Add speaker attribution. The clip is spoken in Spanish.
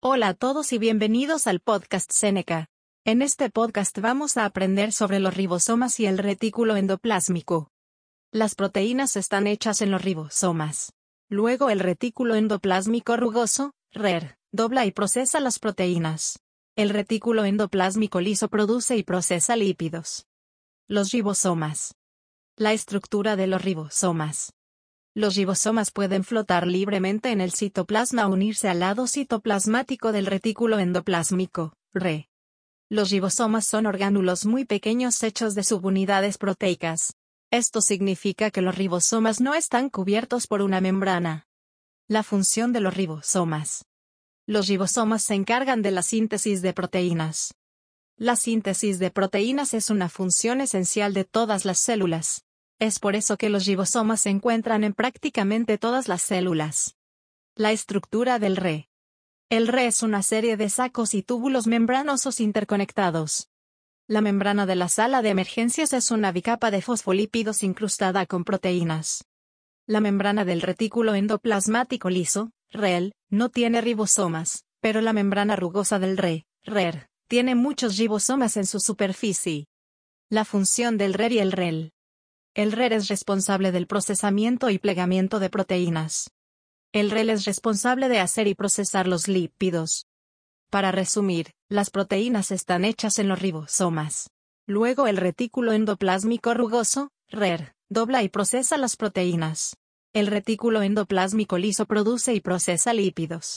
Speaker 1: Hola a todos y bienvenidos al podcast Seneca. En este podcast vamos a aprender sobre los ribosomas y el retículo endoplásmico. Las proteínas están hechas en los ribosomas. Luego el retículo endoplásmico rugoso, RER, dobla y procesa las proteínas. El retículo endoplásmico liso produce y procesa lípidos. Los ribosomas. La estructura de los ribosomas. Los ribosomas pueden flotar libremente en el citoplasma o unirse al lado citoplasmático del retículo endoplásmico, RE. Los ribosomas son orgánulos muy pequeños hechos de subunidades proteicas. Esto significa que los ribosomas no están cubiertos por una membrana. La función de los ribosomas. Los ribosomas se encargan de la síntesis de proteínas. La síntesis de proteínas es una función esencial de todas las células. Es por eso que los ribosomas se encuentran en prácticamente todas las células. La estructura del RE. El RE es una serie de sacos y túbulos membranosos interconectados. La membrana de la sala de emergencias es una bicapa de fosfolípidos incrustada con proteínas. La membrana del retículo endoplasmático liso, REL, no tiene ribosomas, pero la membrana rugosa del RE, RER, tiene muchos ribosomas en su superficie. La función del RER y el REL. El RER es responsable del procesamiento y plegamiento de proteínas. El REL es responsable de hacer y procesar los lípidos. Para resumir, las proteínas están hechas en los ribosomas. Luego el retículo endoplásmico rugoso, RER, dobla y procesa las proteínas. El retículo endoplásmico liso produce y procesa lípidos.